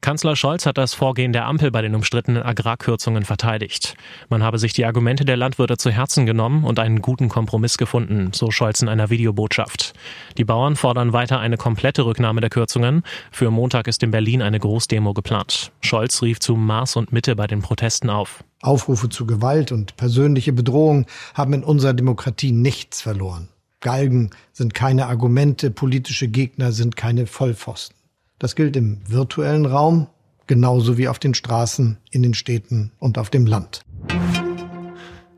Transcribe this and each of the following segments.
Kanzler Scholz hat das Vorgehen der Ampel bei den umstrittenen Agrarkürzungen verteidigt. Man habe sich die Argumente der Landwirte zu Herzen genommen und einen guten Kompromiss gefunden, so Scholz in einer Videobotschaft. Die Bauern fordern weiter eine komplette Rücknahme der Kürzungen. Für Montag ist in Berlin eine Großdemo geplant. Scholz rief zu Maß und Mitte bei den Protesten auf. Aufrufe zu Gewalt und persönliche Bedrohung haben in unserer Demokratie nichts verloren. Galgen sind keine Argumente, politische Gegner sind keine Vollpfosten. Das gilt im virtuellen Raum genauso wie auf den Straßen, in den Städten und auf dem Land.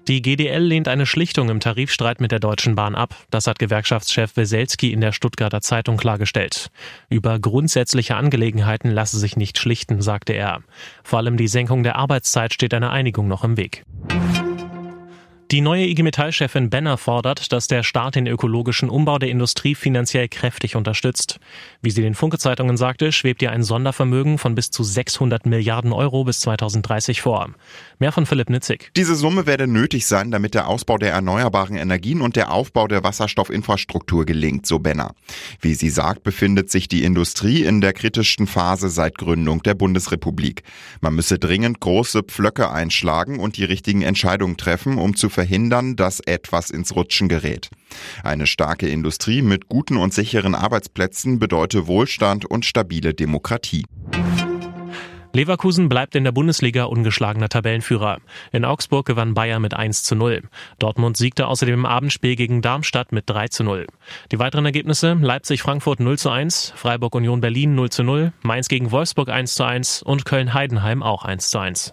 Die GDL lehnt eine Schlichtung im Tarifstreit mit der Deutschen Bahn ab. Das hat Gewerkschaftschef Weselski in der Stuttgarter Zeitung klargestellt. Über grundsätzliche Angelegenheiten lasse sich nicht schlichten, sagte er. Vor allem die Senkung der Arbeitszeit steht einer Einigung noch im Weg. Die neue IG Metall-Chefin Benner fordert, dass der Staat den ökologischen Umbau der Industrie finanziell kräftig unterstützt. Wie sie den Funke-Zeitungen sagte, schwebt ihr ein Sondervermögen von bis zu 600 Milliarden Euro bis 2030 vor. Mehr von Philipp Nitzig. Diese Summe werde nötig sein, damit der Ausbau der erneuerbaren Energien und der Aufbau der Wasserstoffinfrastruktur gelingt, so Benner. Wie sie sagt, befindet sich die Industrie in der kritischsten Phase seit Gründung der Bundesrepublik. Man müsse dringend große Pflöcke einschlagen und die richtigen Entscheidungen treffen, um zu verhindern, dass etwas ins Rutschen gerät. Eine starke Industrie mit guten und sicheren Arbeitsplätzen bedeute Wohlstand und stabile Demokratie. Leverkusen bleibt in der Bundesliga ungeschlagener Tabellenführer. In Augsburg gewann Bayern mit 1 zu 0. Dortmund siegte außerdem im Abendspiel gegen Darmstadt mit 3 zu 0. Die weiteren Ergebnisse Leipzig-Frankfurt 0 zu 1, Freiburg-Union Berlin 0 zu 0, Mainz gegen Wolfsburg 1 zu 1 und Köln-Heidenheim auch 1 zu 1.